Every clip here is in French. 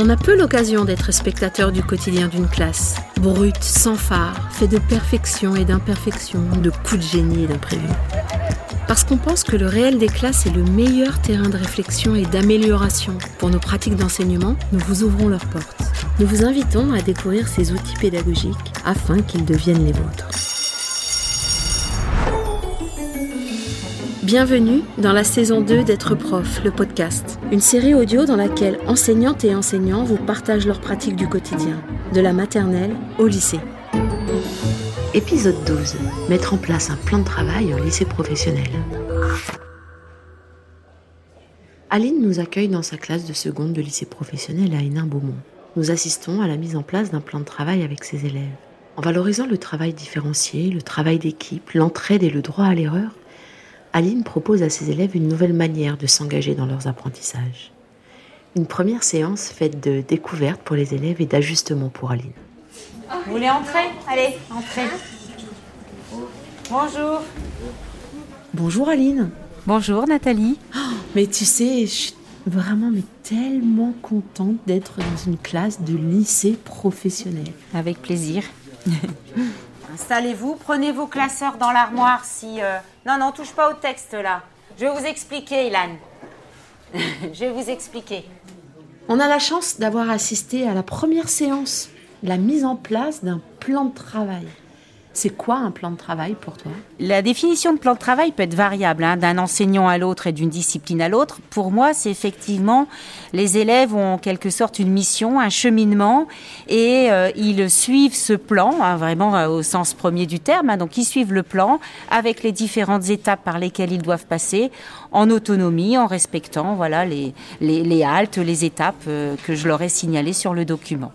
On a peu l'occasion d'être spectateur du quotidien d'une classe, brute, sans phare, fait de perfection et d'imperfection, de coups de génie et d'imprévus. Parce qu'on pense que le réel des classes est le meilleur terrain de réflexion et d'amélioration pour nos pratiques d'enseignement, nous vous ouvrons leurs portes. Nous vous invitons à découvrir ces outils pédagogiques afin qu'ils deviennent les vôtres. Bienvenue dans la saison 2 d'être prof, le podcast, une série audio dans laquelle enseignantes et enseignants vous partagent leurs pratiques du quotidien, de la maternelle au lycée. Épisode 12. Mettre en place un plan de travail en lycée professionnel. Aline nous accueille dans sa classe de seconde de lycée professionnel à Hénin-Beaumont. Nous assistons à la mise en place d'un plan de travail avec ses élèves. En valorisant le travail différencié, le travail d'équipe, l'entraide et le droit à l'erreur, Aline propose à ses élèves une nouvelle manière de s'engager dans leurs apprentissages. Une première séance faite de découverte pour les élèves et d'ajustement pour Aline. Vous voulez entrer? Allez, entrez. Bonjour. Bonjour Aline. Bonjour Nathalie. Oh, mais tu sais, je suis vraiment mais tellement contente d'être dans une classe de lycée professionnel. Avec plaisir. Installez-vous, prenez vos classeurs dans l'armoire si... Euh, non, non, touche pas au texte là. Je vais vous expliquer, Ilan. Je vais vous expliquer. On a la chance d'avoir assisté à la première séance, la mise en place d'un plan de travail. C'est quoi un plan de travail pour toi? La définition de plan de travail peut être variable hein, d'un enseignant à l'autre et d'une discipline à l'autre. Pour moi, c'est effectivement les élèves ont en quelque sorte une mission, un cheminement, et euh, ils suivent ce plan, hein, vraiment euh, au sens premier du terme. Hein. donc ils suivent le plan avec les différentes étapes par lesquelles ils doivent passer, en autonomie, en respectant voilà les, haltes, les étapes euh, que je leur ai signalées sur le document.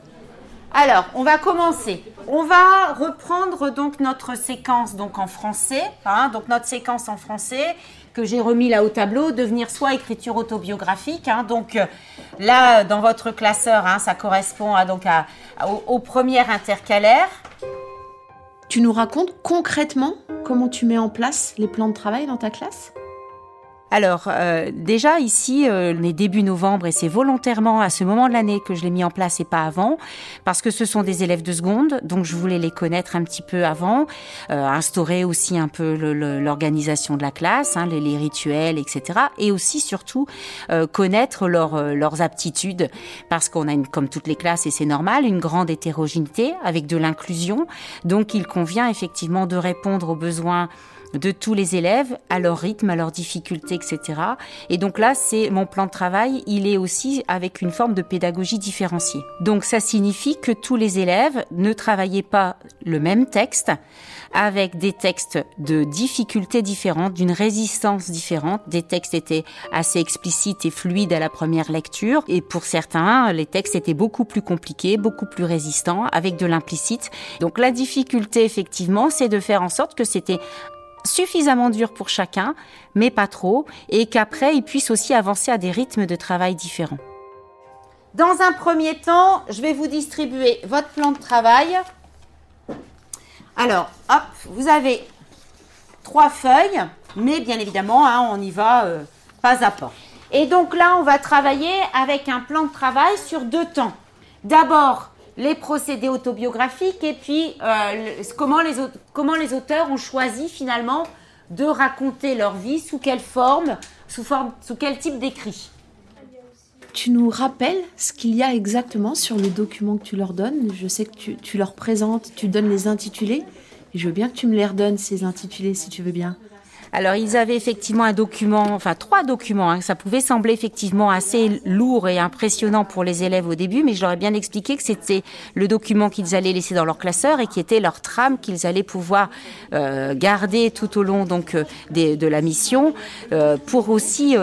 Alors, on va commencer. On va reprendre donc notre séquence donc en français, hein, donc notre séquence en français que j'ai remis là au tableau, devenir soit écriture autobiographique. Hein, donc euh, là, dans votre classeur, hein, ça correspond à, donc à, au, premier intercalaire. Tu nous racontes concrètement comment tu mets en place les plans de travail dans ta classe? Alors, euh, déjà ici, euh, on est début novembre et c'est volontairement à ce moment de l'année que je l'ai mis en place et pas avant, parce que ce sont des élèves de seconde, donc je voulais les connaître un petit peu avant, euh, instaurer aussi un peu l'organisation de la classe, hein, les, rituels, etc. Et aussi, surtout, euh, connaître leurs aptitudes, parce qu'on a, une, comme toutes les classes, et c'est normal, une grande hétérogénéité avec de l'inclusion. Donc, il convient effectivement de répondre aux besoins de tous les élèves, à leur rythme, à leurs difficultés, etc. Et donc là, c'est mon plan de travail, il est aussi avec une forme de pédagogie différenciée. Donc ça signifie que tous les élèves ne travaillaient pas le même texte, avec des textes de difficultés différentes, d'une résistance différente. Des textes étaient assez explicites et fluides à la première lecture, et pour certains, les textes étaient beaucoup plus compliqués, beaucoup plus résistants, avec de l'implicite. Donc la difficulté, effectivement, c'est de faire en sorte que c'était suffisamment dur pour chacun, mais pas trop, et qu'après, ils puissent aussi avancer à des rythmes de travail différents. Dans un premier temps, je vais vous distribuer votre plan de travail. Alors, hop, vous avez trois feuilles, mais bien évidemment, hein, on y va euh, pas à pas. Et donc là, on va travailler avec un plan de travail sur deux temps. D'abord, les procédés autobiographiques et puis euh, comment, les, comment les auteurs ont choisi finalement de raconter leur vie, sous quelle forme, sous, forme, sous quel type d'écrit. Tu nous rappelles ce qu'il y a exactement sur le document que tu leur donnes? Je sais que tu, tu leur présentes, tu donnes les intitulés. Et je veux bien que tu me les redonnes, ces intitulés, si tu veux bien. Alors ils avaient effectivement un document, enfin trois documents. Hein. Ça pouvait sembler effectivement assez lourd et impressionnant pour les élèves au début, mais je leur ai bien expliqué que c'était le document qu'ils allaient laisser dans leur classeur et qui était leur trame qu'ils allaient pouvoir euh, garder tout au long donc euh, de la mission euh, pour aussi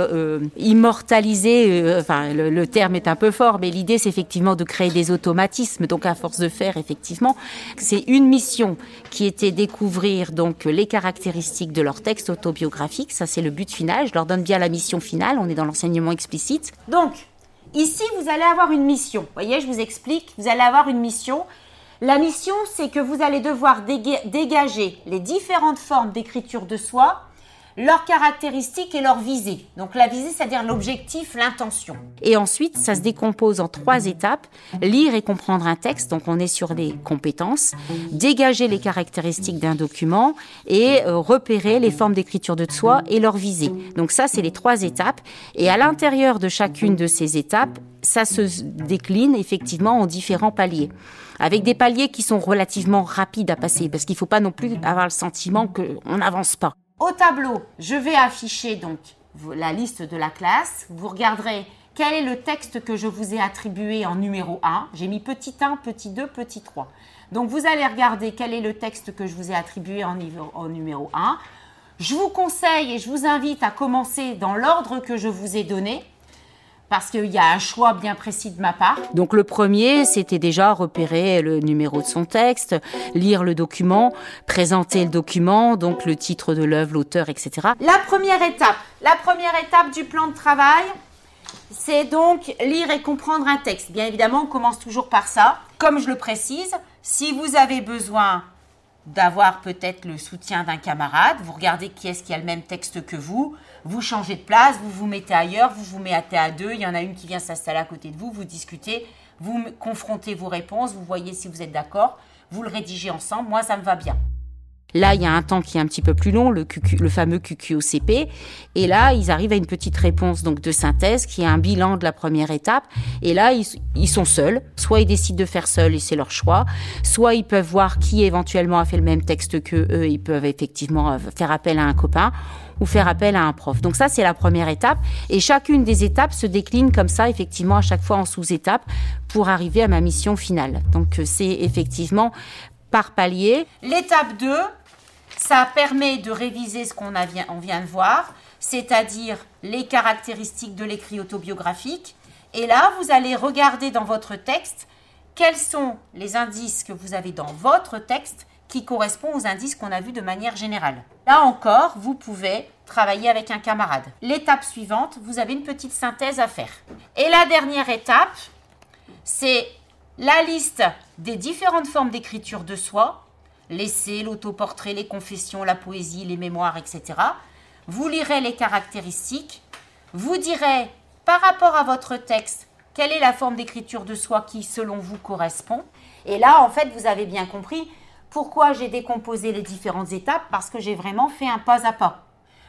immortaliser. enfin le, le, terme est un peu fort, mais l'idée c'est effectivement de créer des automatismes. Donc à force de faire effectivement, c'est une mission qui était découvrir donc les caractéristiques de leur texte autobiographique. Ça, c'est le but final. Je leur donne bien la mission finale. On est dans l'enseignement explicite. Donc, ici, vous allez avoir une mission. Vous voyez, je vous explique. Vous allez avoir une mission. La mission, c'est que vous allez devoir dégager les différentes formes d'écriture de soi leurs caractéristiques et leur visée. Donc la visée, c'est-à-dire l'objectif, l'intention. Et ensuite, ça se décompose en trois étapes. Lire et comprendre un texte, donc on est sur les compétences, dégager les caractéristiques d'un document et euh, repérer les formes d'écriture de soi et leur visée. Donc ça, c'est les trois étapes. Et à l'intérieur de chacune de ces étapes, ça se décline effectivement en différents paliers avec des paliers qui sont relativement rapides à passer, parce qu'il ne faut pas non plus avoir le sentiment qu'on n'avance pas. Au tableau, je vais afficher donc la liste de la classe. Vous regarderez quel est le texte que je vous ai attribué en numéro 1. J'ai mis petit 1, petit 2, petit 3. Donc vous allez regarder quel est le texte que je vous ai attribué en, en numéro 1. Je vous conseille et je vous invite à commencer dans l'ordre que je vous ai donné parce qu'il y a un choix bien précis de ma part. Donc le premier, c'était déjà repérer le numéro de son texte, lire le document, présenter le document, donc le titre de l'œuvre, l'auteur, etc. La première étape, la première étape du plan de travail, c'est donc lire et comprendre un texte. Bien évidemment, on commence toujours par ça. Comme je le précise, si vous avez besoin d'avoir peut-être le soutien d'un camarade. Vous regardez qui est-ce qui a le même texte que vous. Vous changez de place, vous vous mettez ailleurs, vous vous mettez à deux. Il y en a une qui vient s'installer à côté de vous. Vous discutez, vous confrontez vos réponses, vous voyez si vous êtes d'accord. Vous le rédigez ensemble. Moi, ça me va bien. Là, il y a un temps qui est un petit peu plus long, le, le fameux QQOCP. Et là, ils arrivent à une petite réponse donc de synthèse qui est un bilan de la première étape. Et là, ils, sont seuls. Soit ils décident de faire seuls et c'est leur choix. Soit ils peuvent voir qui éventuellement a fait le même texte que eux. Ils peuvent effectivement euh, faire appel à un copain ou faire appel à un prof. Donc ça, c'est la première étape. Et chacune des étapes se décline comme ça, effectivement, à chaque fois en sous-étapes pour arriver à ma mission finale. Donc euh, c'est effectivement par palier. L'étape 2, ça permet de réviser ce qu'on vient de voir, c'est-à-dire les caractéristiques de l'écrit autobiographique. Et là, vous allez regarder dans votre texte quels sont les indices que vous avez dans votre texte qui correspondent aux indices qu'on a vus de manière générale. Là encore, vous pouvez travailler avec un camarade. L'étape suivante, vous avez une petite synthèse à faire. Et la dernière étape, c'est la liste des différentes formes d'écriture de soi l'essai, l'autoportrait, les confessions, la poésie, les mémoires, etc. Vous lirez les caractéristiques, vous direz par rapport à votre texte quelle est la forme d'écriture de soi qui, selon vous, correspond. Et là, en fait, vous avez bien compris pourquoi j'ai décomposé les différentes étapes, parce que j'ai vraiment fait un pas à pas.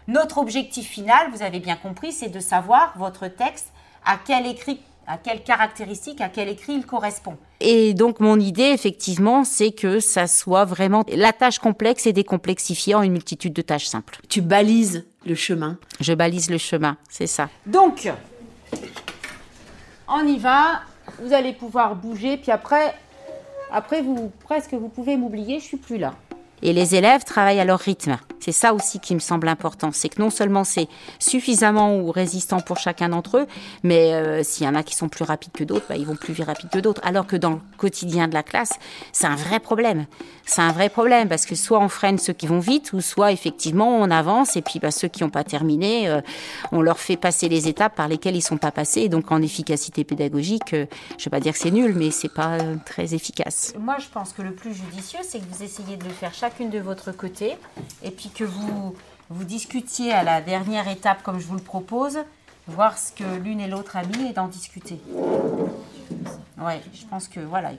Notre objectif final, vous avez bien compris, c'est de savoir votre texte à quel écrit à quelles caractéristiques, à quel écrit il correspond. Et donc mon idée, effectivement, c'est que ça soit vraiment la tâche complexe et décomplexifiée en une multitude de tâches simples. Tu balises le chemin. Je balise le chemin, c'est ça. Donc, on y va. Vous allez pouvoir bouger, puis après, après vous presque vous pouvez m'oublier, je suis plus là. Et les élèves travaillent à leur rythme. C'est ça aussi qui me semble important. C'est que non seulement c'est suffisamment ou résistant pour chacun d'entre eux, mais euh, s'il y en a qui sont plus rapides que d'autres, bah, ils vont plus vite que d'autres. Alors que dans le quotidien de la classe, c'est un vrai problème. C'est un vrai problème parce que soit on freine ceux qui vont vite, ou soit effectivement on avance et puis bah, ceux qui n'ont pas terminé, euh, on leur fait passer les étapes par lesquelles ils sont pas passés. donc en efficacité pédagogique, euh, je vais pas dire que c'est nul, mais c'est pas très efficace. Moi, je pense que le plus judicieux, c'est que vous essayez de le faire chacune de votre côté, et puis que vous, vous discutiez à la dernière étape comme je vous le propose, voir ce que l'une et l'autre a mis et d'en discuter. Ouais, je pense que voilà,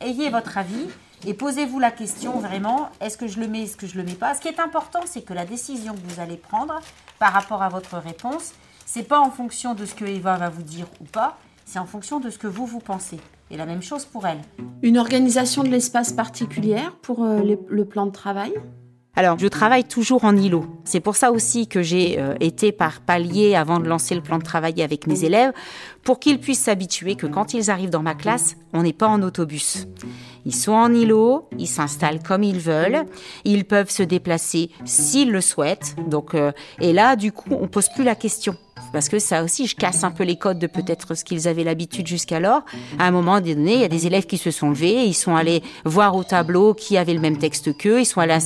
ayez votre avis et posez-vous la question vraiment, est-ce que je le mets, est-ce que je le mets pas? Ce qui est important, c'est que la décision que vous allez prendre par rapport à votre réponse, c'est pas en fonction de ce que Eva va vous dire ou pas, c'est en fonction de ce que vous vous pensez. Et la même chose pour elle. Une organisation de l'espace particulière pour euh, le plan de travail? Alors, je travaille toujours en îlot. C'est pour ça aussi que j'ai euh, été par palier avant de lancer le plan de travail avec mes élèves, pour qu'ils puissent s'habituer que quand ils arrivent dans ma classe, on n'est pas en autobus. Ils sont en îlot, ils s'installent comme ils veulent, ils peuvent se déplacer s'ils le souhaitent. Donc, euh, et là, du coup, on pose plus la question parce que ça aussi, je casse un peu les codes de peut-être ce qu'ils avaient l'habitude jusqu'alors. À un moment donné, il y a des élèves qui se sont levés, ils sont allés voir au tableau qui avait le même texte qu'eux, ils sont allés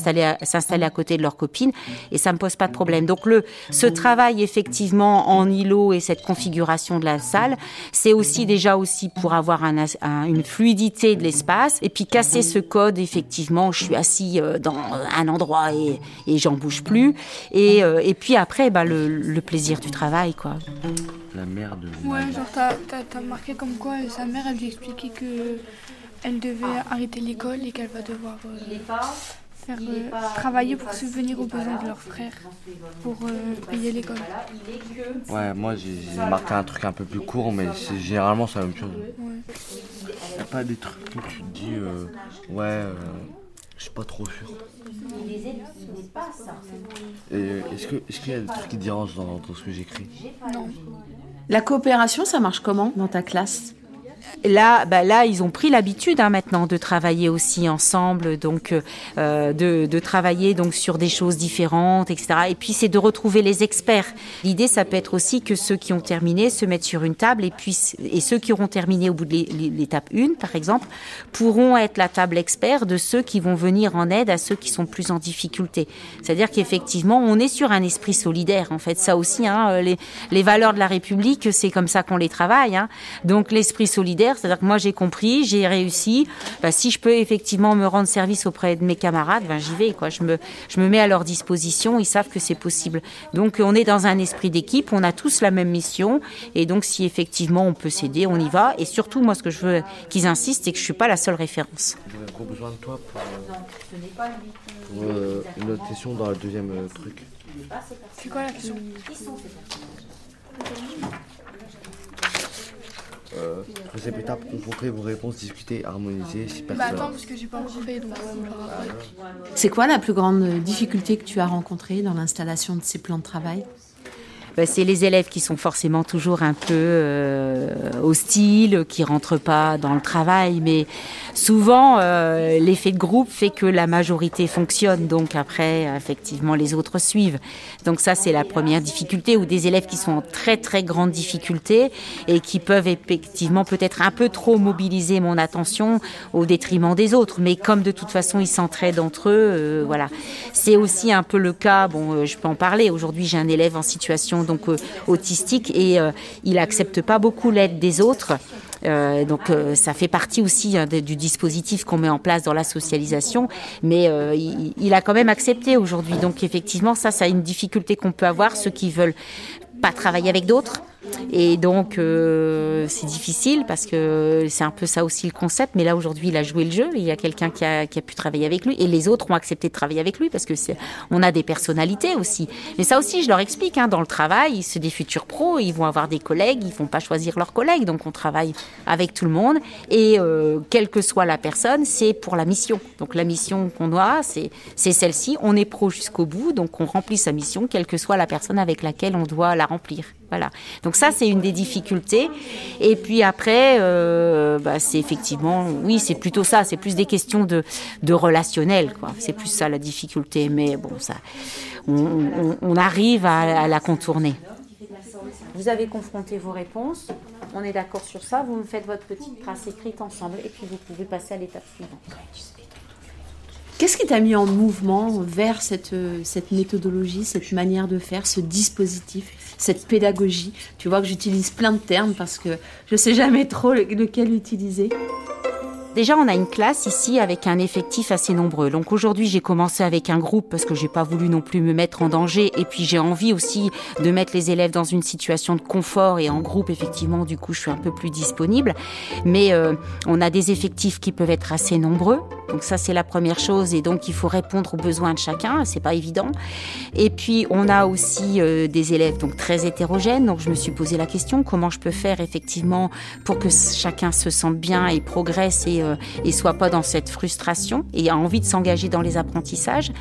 s'installer à côté de leurs copines, et ça me pose pas de problème. Donc le, ce travail effectivement en îlot et cette configuration de la salle, c'est aussi déjà aussi pour avoir un, une fluidité de l'espace, et puis casser ce code effectivement, je suis assis euh, dans un endroit et, j'en bouge plus, et, euh, puis après, bah, le plaisir du travail, quoi. La mère de. Ouais, genre t'as as, marqué comme quoi sa mère elle lui expliquait que elle devait arrêter l'école et qu'elle va devoir euh, faire euh, travailler pour subvenir aux besoins de leurs frères pour euh, payer l'école. Ouais, moi j'ai marqué un truc un peu plus court, mais c'est généralement c'est la même chose. Il n'y a pas des trucs où tu te dis ouais, je suis pas trop sûr. Est-ce qu'il est y a des trucs qui dérangent dans, dans ce que j'écris? Non. La coopération, ça marche comment dans ta classe? Là, bah là, ils ont pris l'habitude hein, maintenant de travailler aussi ensemble, donc euh, de, de, travailler donc sur des choses différentes, etc. Et puis c'est de retrouver les experts. L'idée, ça peut être aussi que ceux qui ont terminé se mettent sur une table et et ceux qui auront terminé au bout de l'étape 1, par exemple, pourront être la table expert de ceux qui vont venir en aide à ceux qui sont plus en difficulté. C'est-à-dire qu'effectivement, on est sur un esprit solidaire. En fait, ça aussi, hein, les, les valeurs de la République, c'est comme ça qu'on les travaille. Hein. Donc l'esprit solidaire c'est-à-dire que moi j'ai compris, j'ai réussi. Bah, si je peux effectivement me rendre service auprès de mes camarades, ben, j'y vais. Quoi. Je, me, je me mets à leur disposition, ils savent que c'est possible. Donc on est dans un esprit d'équipe, on a tous la même mission. Et donc si effectivement on peut s'aider, on y va. Et surtout, moi ce que je veux qu'ils insistent, c'est que je ne suis pas la seule référence. J'ai besoin de toi pour, euh, une autre question dans le deuxième euh, truc. C'est quoi la question? Euh, troisième étape, confronter vos réponses, discuter, harmoniser. Si personne... Bah attends, parce que j'ai pas encore fait, donc C'est quoi la plus grande difficulté que tu as rencontrée dans l'installation de ces plans de travail? C'est les élèves qui sont forcément toujours un peu euh, hostiles, qui rentrent pas dans le travail, mais souvent euh, l'effet de groupe fait que la majorité fonctionne, donc après effectivement les autres suivent. Donc ça c'est la première difficulté, ou des élèves qui sont en très très grande difficulté et qui peuvent effectivement peut-être un peu trop mobiliser mon attention au détriment des autres, mais comme de toute façon ils s'entraident entre eux, euh, voilà. C'est aussi un peu le cas, bon je peux en parler. Aujourd'hui j'ai un élève en situation donc euh, autistique et euh, il accepte pas beaucoup l'aide des autres. Euh, donc ça fait partie aussi hein, du dispositif qu'on met en place dans la socialisation, mais il, il, a quand même accepté aujourd'hui. Donc effectivement, ça, ça a une difficulté qu'on peut avoir, ceux qui veulent pas travailler avec d'autres, et donc, euh, c'est difficile parce que c'est un peu ça aussi le concept. Mais là, aujourd'hui, il a joué le jeu. Il y a quelqu'un qui a, a, pu travailler avec lui. Et les autres ont accepté de travailler avec lui parce que on a des personnalités aussi. Mais ça aussi, je leur explique. Hein, dans le travail, c'est des futurs pros. Ils vont avoir des collègues. Ils vont pas choisir leurs collègues. Donc, on travaille avec tout le monde. Et euh, quelle que soit la personne, c'est pour la mission. Donc, la mission qu'on c'est, c'est celle-ci. On est pro jusqu'au bout. Donc, on remplit sa mission, quelle que soit la personne avec laquelle on doit la remplir. Voilà. Donc ça, c'est une des difficultés. Et puis après, euh, bah, c'est effectivement, oui, c'est plutôt ça. C'est plus des questions de, de relationnel, quoi. C'est plus ça la difficulté. Mais bon, ça, on, on, arrive à, à, la contourner. Vous avez confronté vos réponses. On est d'accord sur ça. Vous me faites votre petite trace écrite ensemble, et puis vous pouvez passer à l'étape suivante. Qu'est-ce qui t'a mis en mouvement vers cette, cette méthodologie, cette manière de faire, ce dispositif, cette pédagogie Tu vois que j'utilise plein de termes parce que je sais jamais trop lequel utiliser. Déjà, on a une classe ici avec un effectif assez nombreux. Donc aujourd'hui, j'ai commencé avec un groupe parce que j'ai pas voulu non plus me mettre en danger. Et puis j'ai envie aussi de mettre les élèves dans une situation de confort. Et en groupe, effectivement, du coup, je suis un peu plus disponible. Mais euh, on a des effectifs qui peuvent être assez nombreux. Donc ça, c'est la première chose. Et donc, il faut répondre aux besoins de chacun. C'est pas évident. Et puis, on a aussi euh, des élèves donc très hétérogènes. Donc, je me suis posé la question comment je peux faire effectivement pour que chacun se sente bien et progresse et euh, et, soit pas dans cette frustration et a envie de s'engager dans les apprentissages.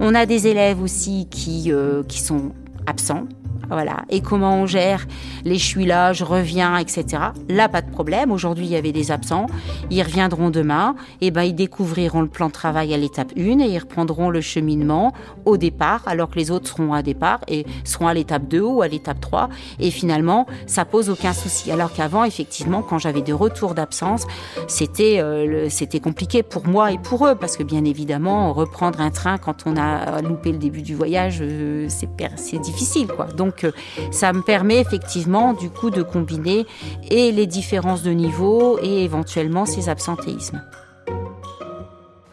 On a des élèves aussi qui, euh, qui sont absents. Voilà. Et comment on gère les je suis là, je reviens, etc. Là, pas de problème. Aujourd'hui, il y avait des absents. Ils reviendront demain. Et ben, ils découvriront le plan de travail à l'étape 1 et ils reprendront le cheminement au départ, alors que les autres seront à départ et seront à l'étape 2 ou à l'étape 3. Et finalement, ça pose aucun souci. Alors qu'avant, effectivement, quand j'avais des retours d'absence, c'était euh, c'était compliqué pour moi et pour eux parce que bien évidemment, reprendre un train quand on a loupé le début du voyage, euh, c'est c'est difficile, quoi. Donc donc ça me permet effectivement du coup de combiner et les différences de niveau et éventuellement ces absentéismes.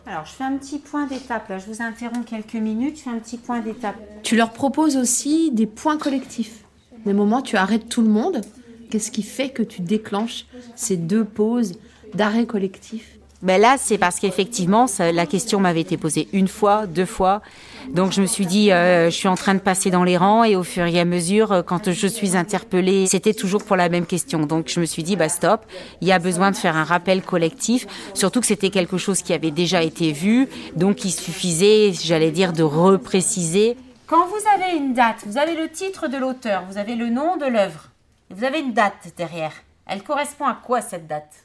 Alors, je fais un petit point d'étape. Là, je vous interromps quelques minutes. Je fais un petit point d'étape. Tu leur proposes aussi des points collectifs. Des moments, tu arrêtes tout le monde. Qu'est-ce qui fait que tu déclenches ces deux pauses d'arrêt collectif? Ben là, c'est parce qu'effectivement, la question m'avait été posée une fois, deux fois. Donc je me suis dit, euh, je suis en train de passer dans les rangs et au fur et à mesure, euh, quand je suis interpellée, c'était toujours pour la même question. Donc je me suis dit, bah stop, il y a besoin de faire un rappel collectif, surtout que c'était quelque chose qui avait déjà été vu, donc il suffisait, j'allais dire, de repréciser. Quand vous avez une date, vous avez le titre de l'auteur, vous avez le nom de l'œuvre, vous avez une date derrière. Elle correspond à quoi cette date?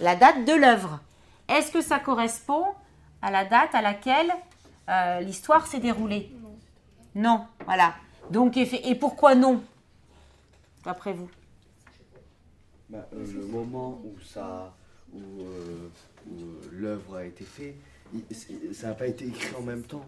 La date de l'œuvre. Est-ce que ça correspond à la date à laquelle euh, l'histoire s'est déroulée? Non, voilà. Donc, et, pourquoi non? D'après vous bah, euh, Le moment où, ça, où, euh, l'œuvre a été faite, ça n'a pas été écrit en même temps.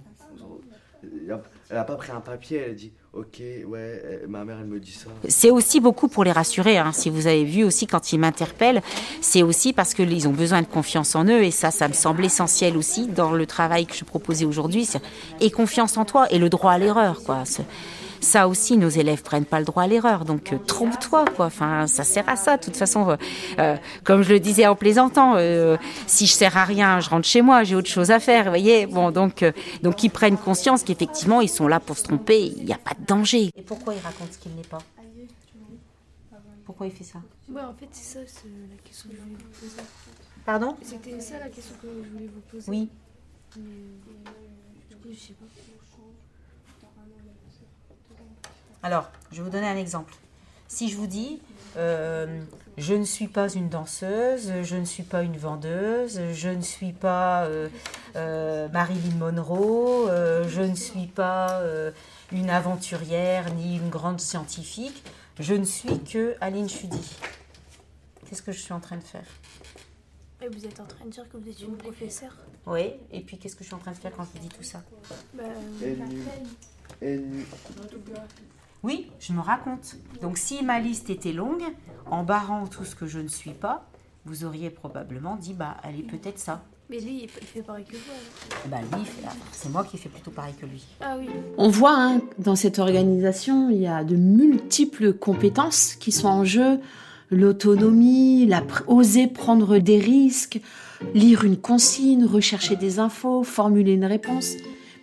Elle n'a pas pris un papier, elle a dit Ok, ouais, ma mère, elle me dit ça. C'est aussi beaucoup pour les rassurer. Hein. Si vous avez vu aussi quand ils m'interpellent, c'est aussi parce qu'ils ont besoin de confiance en eux. Et ça, ça me semble essentiel aussi dans le travail que je proposais aujourd'hui. Et confiance en toi et le droit à l'erreur, quoi. Ça aussi, nos élèves prennent pas le droit à l'erreur. Donc, euh, trompe-toi, quoi. Enfin, ça sert à ça. De toute façon, euh, euh, comme je le disais en plaisantant, si je sers à rien, je rentre chez moi, j'ai autre chose à faire. Vous voyez Bon, donc, donc, ils prennent conscience qu'effectivement, ils sont là pour se tromper. Il n'y a pas de danger. Et pourquoi il raconte ce qu'il n'est pas? Pourquoi il fait ça? Ouais, en fait, c'est ça la question que je voulais vous poser. Pardon? C'était ça la question que je voulais vous poser. Oui. du coup, je sais pas. Alors, je vais vous donner un exemple. Si je vous dis, euh, je ne suis pas une danseuse, je ne suis pas une vendeuse, je ne suis pas euh, euh, Marilyn Monroe, je ne suis pas une aventurière ni une grande scientifique, je ne suis que Aline Chudy. Qu'est-ce que je suis en train de faire? Et vous êtes en train de dire que vous êtes une professeure? Oui, et puis qu'est-ce que je suis en train de faire quand je vous dis tout ça? Bah, oui, je me raconte. Donc si ma liste était longue, en barrant tout ce que je ne suis pas, vous auriez probablement dit, bah, elle est peut-être ça. Mais lui, il fait pareil que vous. Bah, lui, c'est moi qui fais plutôt pareil que lui. Ah oui. On voit, hein, dans cette organisation, il y a de multiples compétences qui sont en jeu. L'autonomie, la oser prendre des risques, lire une consigne, rechercher des infos, formuler une réponse.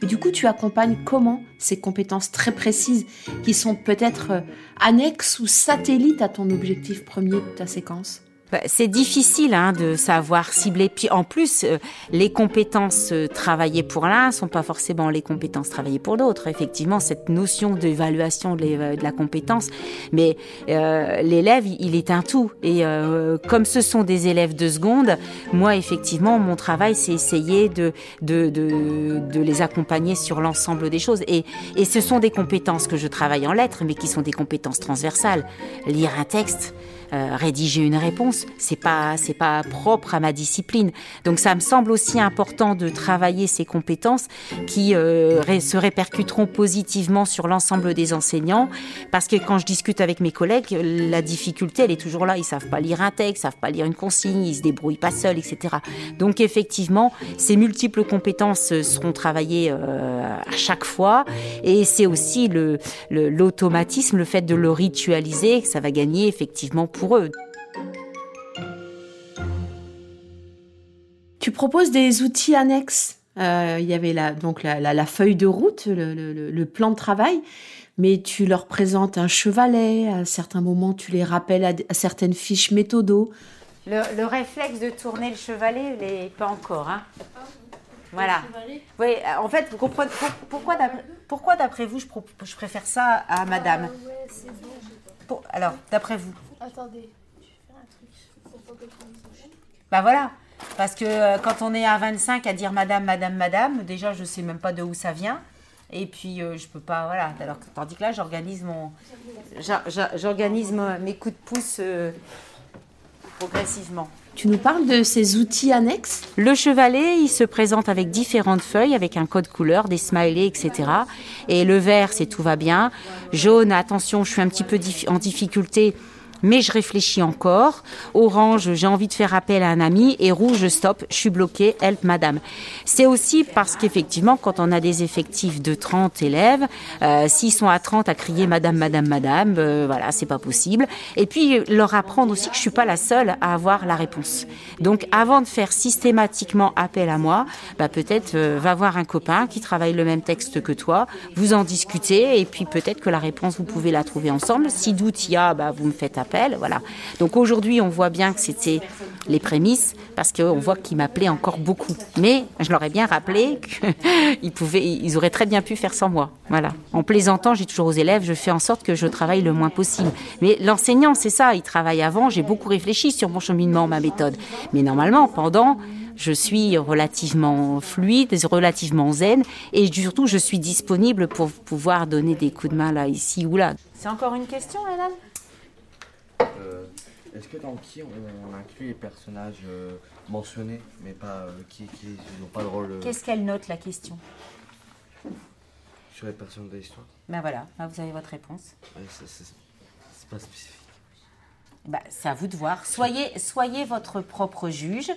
Et du coup, tu accompagnes comment ces compétences très précises qui sont peut-être euh, annexes ou satellites à ton objectif premier de ta séquence? C'est difficile hein, de savoir cibler. Puis en plus, euh, les compétences euh, travaillées pour l'un sont pas forcément les compétences travaillées pour l'autre. Effectivement, cette notion d'évaluation de, la compétence, mais euh, l'élève, il est un tout. Et comme ce sont des élèves de seconde, moi, effectivement, mon travail, c'est essayer de, les accompagner sur l'ensemble des choses. Et ce sont des compétences que je travaille en lettres, mais qui sont des compétences transversales. Lire un texte, euh, rédiger une réponse. C'est pas c'est pas propre à ma discipline. Donc ça me semble aussi important de travailler ces compétences qui euh, se répercuteront positivement sur l'ensemble des enseignants parce que quand je discute avec mes collègues, la difficulté elle est toujours là. Ils savent pas lire un texte, ils savent pas lire une consigne, ils se débrouillent pas seuls, etc. Donc effectivement, ces multiples compétences seront travaillées euh, à chaque fois et c'est aussi le l'automatisme, le, le fait de le ritualiser, que ça va gagner effectivement pour eux. Tu proposes des outils annexes. Euh, il y avait la, donc la, feuille de route, le, plan de travail, mais tu leur présentes un chevalet. À certains moments, tu les rappelles à, certaines fiches méthodo. Le, réflexe de tourner le chevalet, il n'est pas encore. Hein. Voilà. Oui, en fait, vous comprenez pourquoi d'après pourquoi d'après vous je, je, préfère ça à madame? Ah. Alors, d'après vous Attendez, je vais faire un truc pour pas que Bah voilà. Parce que euh, quand on est à 25 à dire madame, madame, madame, déjà je sais même pas de où ça vient. Et puis euh, je peux pas, voilà. Alors, tandis que là, j'organise mon, j'organise mes coups de pouce euh, progressivement. Tu nous parles de ces outils annexes? Le chevalet, il se présente avec différentes feuilles, avec un code couleur, des smileys, etc. Et le vert, c'est tout va bien. Jaune, attention, je suis un petit peu en difficulté mais je réfléchis encore. Orange, j'ai envie de faire appel à un ami. Et rouge, stop, je suis bloqué, help madame. C'est aussi parce qu'effectivement, quand on a des effectifs de 30 élèves, euh, s'ils sont à 30 à crier madame, madame, madame, euh, voilà, c'est pas possible. Et puis, leur apprendre aussi que je suis pas la seule à avoir la réponse. Donc, avant de faire systématiquement appel à moi, bah, peut-être euh, va voir un copain qui travaille le même texte que toi, vous en discutez, et puis peut-être que la réponse, vous pouvez la trouver ensemble. Si doute il y a, bah, vous me faites appel voilà. Donc aujourd'hui, on voit bien que c'était les prémices parce qu'on voit qu'ils m'appelaient encore beaucoup. Mais je leur ai bien rappelé qu'ils pouvaient, ils auraient très bien pu faire sans moi. Voilà. En plaisantant, j'ai toujours aux élèves, je fais en sorte que je travaille le moins possible. Mais l'enseignant, c'est ça, il travaille avant. J'ai beaucoup réfléchi sur mon cheminement, ma méthode. Mais normalement, pendant, je suis relativement fluide, relativement zen, et surtout, je suis disponible pour pouvoir donner des coups de main là, ici ou là. C'est encore une question, Hélène? Est-ce que dans qui on, inclut les personnages euh, mentionnés, mais pas euh, qui, n'ont pas le rôle. Qu'est-ce qu'elle note la question? Sur les personnages de l'histoire? Ben voilà, vous avez votre réponse. c'est pas spécifique. Bah, c'est à vous de voir. Soyez, soyez votre propre juge.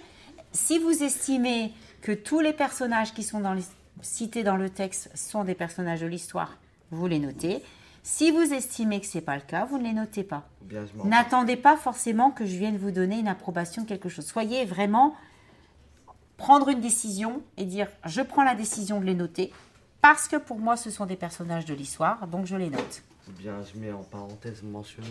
Si vous estimez que tous les personnages qui sont dans cités dans le texte sont des personnages de l'histoire, vous les notez. Si vous estimez que ce n'est pas le cas, vous ne les notez pas. N'attendez pas forcément que je vienne vous donner une approbation de quelque chose. Soyez vraiment prendre une décision et dire je prends la décision de les noter parce que pour moi ce sont des personnages de l'histoire, donc je les note. Bien, je mets en parenthèse mentionné.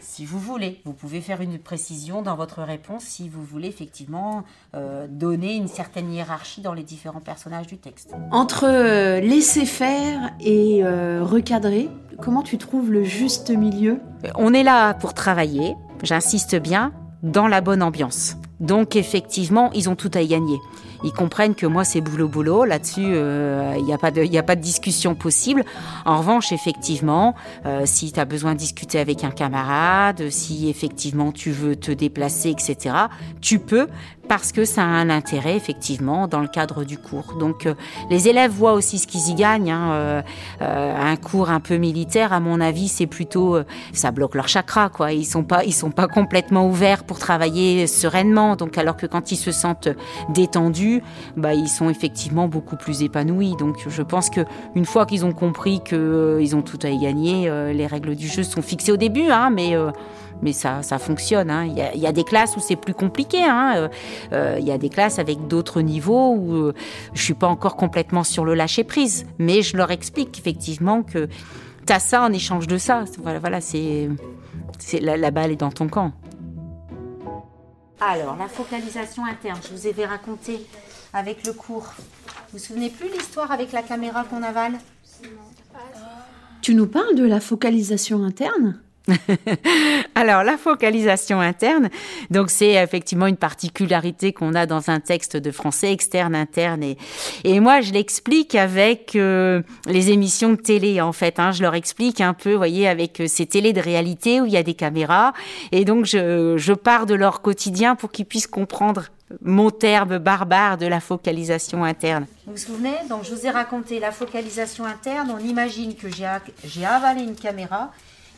Si vous voulez, vous pouvez faire une précision dans votre réponse si vous voulez effectivement euh, donner une certaine hiérarchie dans les différents personnages du texte. Entre euh, laisser faire et euh, recadrer, comment tu trouves le juste milieu? On est là pour travailler, j'insiste bien, dans la bonne ambiance. Donc effectivement, ils ont tout à y gagner. Ils comprennent que moi, c'est boulot-boulot. Là-dessus, il euh, n'y a, pas de, a pas de discussion possible. En revanche, effectivement, euh, si tu as besoin de discuter avec un camarade, si effectivement tu veux te déplacer, etc., tu peux parce que ça a un intérêt effectivement dans le cadre du cours. Donc euh, les élèves voient aussi ce qu'ils y gagnent. Hein, un cours un peu militaire, à mon avis, c'est plutôt ça bloque leur chakra quoi. Ils sont pas ils sont pas complètement ouverts pour travailler sereinement. Donc alors que quand ils se sentent détendus bah, ils sont effectivement beaucoup plus épanouis. Donc je pense que une fois qu'ils ont compris qu'ils euh, ont tout à y gagner, euh, les règles du jeu sont fixées au début, hein, mais euh, mais ça, ça fonctionne. Hein. Il, y a, des classes où c'est plus compliqué. Hein. il y a des classes avec d'autres niveaux où je suis pas encore complètement sur le lâcher prise, mais je leur explique effectivement que tu as ça en échange de ça. Voilà, voilà c'est la balle est dans ton camp. Alors, la focalisation interne, je vous avais raconté avec le cours. Vous vous souvenez plus l'histoire avec la caméra qu'on avale? Tu nous parles de la focalisation interne? Alors, la focalisation interne, donc c'est effectivement une particularité qu'on a dans un texte de français externe, interne. Et, et moi, je l'explique avec euh, les émissions de télé, en fait. Hein. je leur explique un peu, vous voyez, avec euh, ces télés de réalité où il y a des caméras. Et donc, je, je pars de leur quotidien pour qu'ils puissent comprendre mon terme barbare de la focalisation interne. Vous vous souvenez? Donc, je vous ai raconté la focalisation interne. On imagine que j'ai avalé une caméra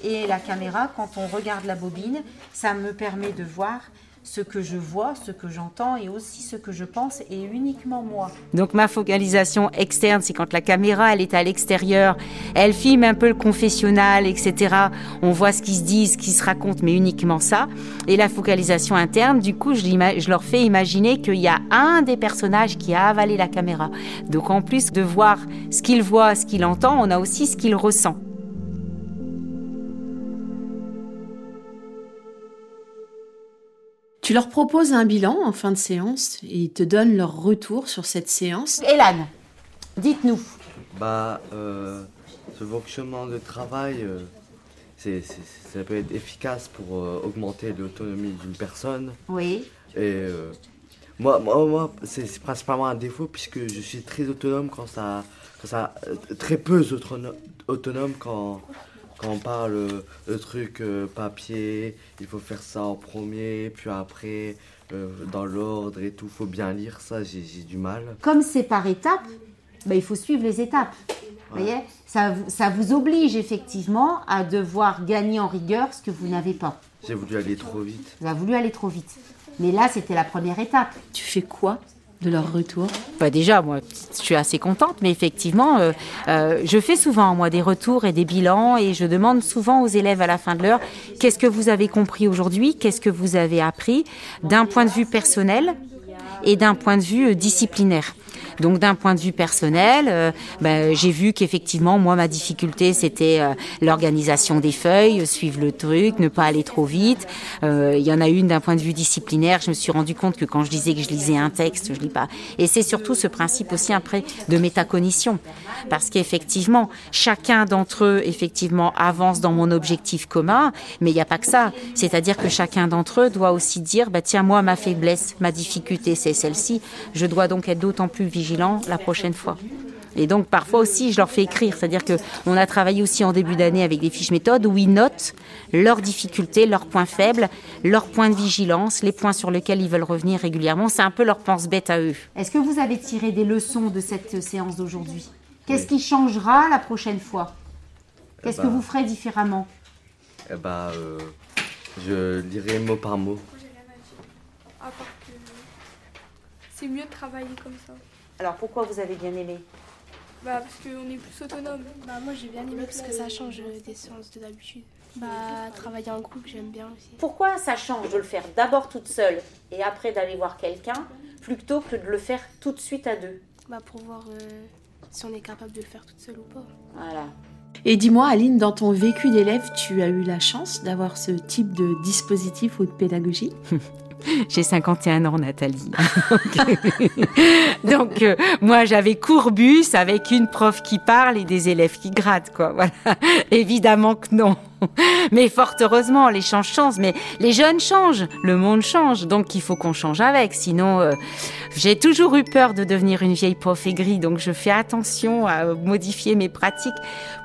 et la caméra, quand on regarde la bobine, ça me permet de voir ce que je vois, ce que j'entends et aussi ce que je pense et uniquement moi. Donc ma focalisation externe, c'est quand la caméra elle est à l'extérieur, elle filme un peu le confessionnal, etc. On voit ce qui se dit, ce qui se raconte, mais uniquement ça. Et la focalisation interne, du coup, je, je leur fais imaginer qu'il y a un des personnages qui a avalé la caméra. Donc en plus de voir ce qu'il voit, ce qu'il entend, on a aussi ce qu'il ressent. Tu leur proposes un bilan en fin de séance et ils te donnent leur retour sur cette séance. Elan, dites-nous. Bah, euh, ce fonctionnement de travail, euh, c'est, c'est- ça peut être efficace pour euh, augmenter l'autonomie d'une personne. Oui. Et euh, moi, moi, moi c'est, c'est principalement un défaut puisque je suis très autonome quand ça. Quand ça très peu autono- autonome quand, quand on parle euh, de trucs euh, papier, il faut faire ça en premier, puis après, euh, dans l'ordre et tout, faut bien lire ça, j'ai, j'ai du mal. Comme c'est par étapes, bah, il faut suivre les étapes. Vous voyez? Ça, ça vous oblige effectivement à devoir gagner en rigueur ce que vous n'avez pas. J'ai voulu aller trop vite. Vous avez voulu aller trop vite. Mais là, c'était la première étape. Tu fais quoi? De leur retour Bah déjà, moi, je suis assez contente, mais effectivement, euh, euh, je fais souvent, moi, des retours et des bilans, et je demande souvent aux élèves à la fin de l'heure, qu'est-ce que vous avez compris aujourd'hui, qu'est-ce que vous avez appris, d'un point de vue personnel et d'un point de vue euh, disciplinaire. Donc d'un point de vue personnel, euh, ben, j'ai vu qu'effectivement, moi, ma difficulté, c'était euh, l'organisation des feuilles, suivre le truc, ne pas aller trop vite. Euh, Il y en a une d'un point de vue disciplinaire. Je me suis rendu compte que quand je disais que je lisais un texte, je lis pas. Et c'est surtout ce principe aussi après de métacognition, parce qu'effectivement, chacun d'entre eux, effectivement, avance dans mon objectif commun, mais il n'y a pas que ça. C'est-à-dire que chacun d'entre eux doit aussi dire, bah tiens, moi, ma faiblesse, ma difficulté, c'est celle-ci. Je dois donc être d'autant plus vigilant la prochaine fois. Et donc parfois aussi, je leur fais écrire, c'est-à-dire que on a travaillé aussi en début d'année avec des fiches méthodes où ils notent leurs difficultés, leurs points faibles, leurs points de vigilance, les points sur lesquels ils veulent revenir régulièrement. C'est un peu leur pense-bête à eux. Est-ce que vous avez tiré des leçons de cette séance d'aujourd'hui? Qu'est-ce qui changera la prochaine fois? Qu'est-ce bah. que vous ferez différemment? Eh bah, euh, je lirai mot par mot. C'est mieux de travailler comme ça. Alors pourquoi vous avez bien aimé Bah parce qu'on est plus autonome. Bah moi j'ai bien aimé parce que ça change des séances de d'habitude. Bah travailler en groupe j'aime bien aussi. Pourquoi ça change de le faire d'abord toute seule et après d'aller voir quelqu'un plutôt que de le faire tout de suite à deux? Bah pour voir euh, si on est capable de le faire toute seule ou pas. Voilà. Et dis-moi, Aline, dans ton vécu d'élève, tu as eu la chance d'avoir ce type de dispositif ou de pédagogie? J'ai 51 ans, Nathalie. Donc, euh, moi, j'avais courbus avec une prof qui parle et des élèves qui grattent, quoi. Évidemment que non. Mais fort heureusement, les changes changent. Mais les jeunes changent, le monde change. Donc, il faut qu'on change avec. Sinon, euh, j'ai toujours eu peur de devenir une vieille prof aigrie. Donc, je fais attention à modifier mes pratiques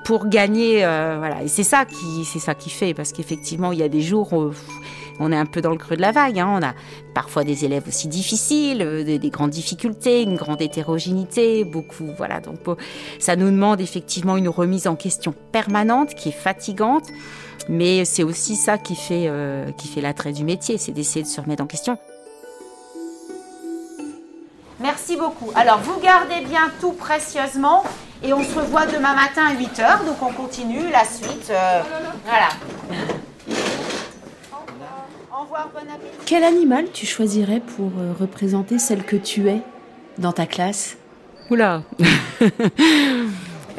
pour gagner. euh, voilà. Et c'est ça qui, ça qui fait. Parce qu'effectivement, il y a des jours on est un peu dans le creux de la vague. hein. On a parfois des élèves aussi difficiles, euh, des, des grandes difficultés, une grande hétérogénéité, beaucoup. Voilà, donc ça nous demande effectivement une remise en question permanente qui est fatigante, mais c'est aussi ça qui fait euh, fait l'attrait du métier, c'est d'essayer de se remettre en question. Merci beaucoup. Alors, vous gardez bien tout précieusement et on se revoit demain matin à 8h. Donc, on continue la suite. euh, voilà. Au revoir, bon appétit. Quel animal tu choisirais pour euh, représenter celle que tu es dans ta classe? Oula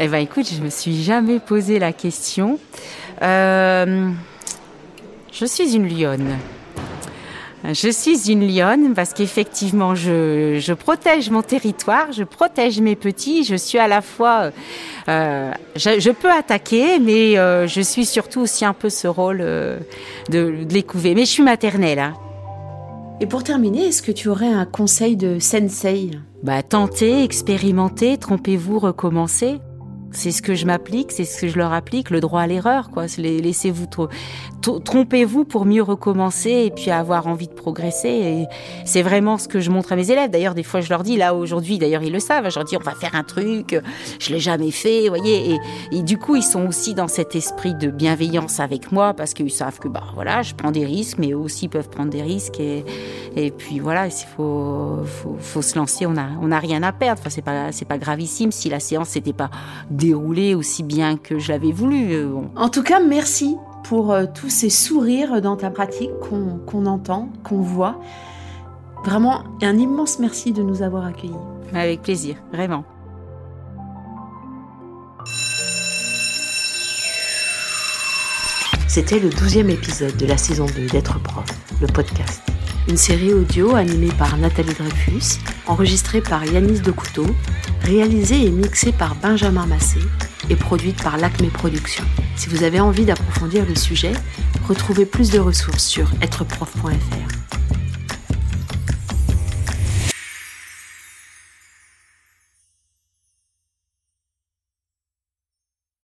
Eh ben écoute, je me suis jamais posé la question. Euh, je suis une lionne. Je suis une lionne parce qu'effectivement, je, je protège mon territoire, je protège mes petits. Je suis à la fois, euh, je, je peux attaquer, mais euh, je suis surtout aussi un peu ce rôle euh, de, de les couver. Mais je suis maternelle. Hein. Et pour terminer, est-ce que tu aurais un conseil de sensei? Bah, tentez, expérimentez, trompez-vous, recommencez. C'est ce que je m'applique, c'est ce que je leur applique, le droit à l'erreur, quoi. Laissez-vous trompez-vous pour mieux recommencer et puis avoir envie de progresser. C'est vraiment ce que je montre à mes élèves. D'ailleurs, des fois, je leur dis, là, aujourd'hui, d'ailleurs, ils le savent. Je leur dis, on va faire un truc, je l'ai jamais fait, voyez. Et, du coup, ils sont aussi dans cet esprit de bienveillance avec moi parce qu'ils savent que, bah, voilà, je prends des risques, mais eux aussi peuvent prendre des risques. Et, puis, voilà, il faut, se lancer. On a, on a rien à perdre. Enfin, c'est pas, pas gravissime si la séance s'était pas déroulée aussi bien que je l'avais voulu. Euh. En tout cas, merci pour euh, tous ces sourires dans ta pratique qu'on qu'on entend, qu'on voit. Vraiment, un immense merci de nous avoir accueillis. Avec plaisir, vraiment. C'était le douzième épisode de la saison 2 d'être prof, le podcast. une série audio animée par Nathalie Dreyfus, enregistrée par Yanis Decouteau, réalisée et mixée par Benjamin Massé et produite par l'Acme Productions. Si vous avez envie d'approfondir le sujet, retrouvez plus de ressources sur êtreprof.fr.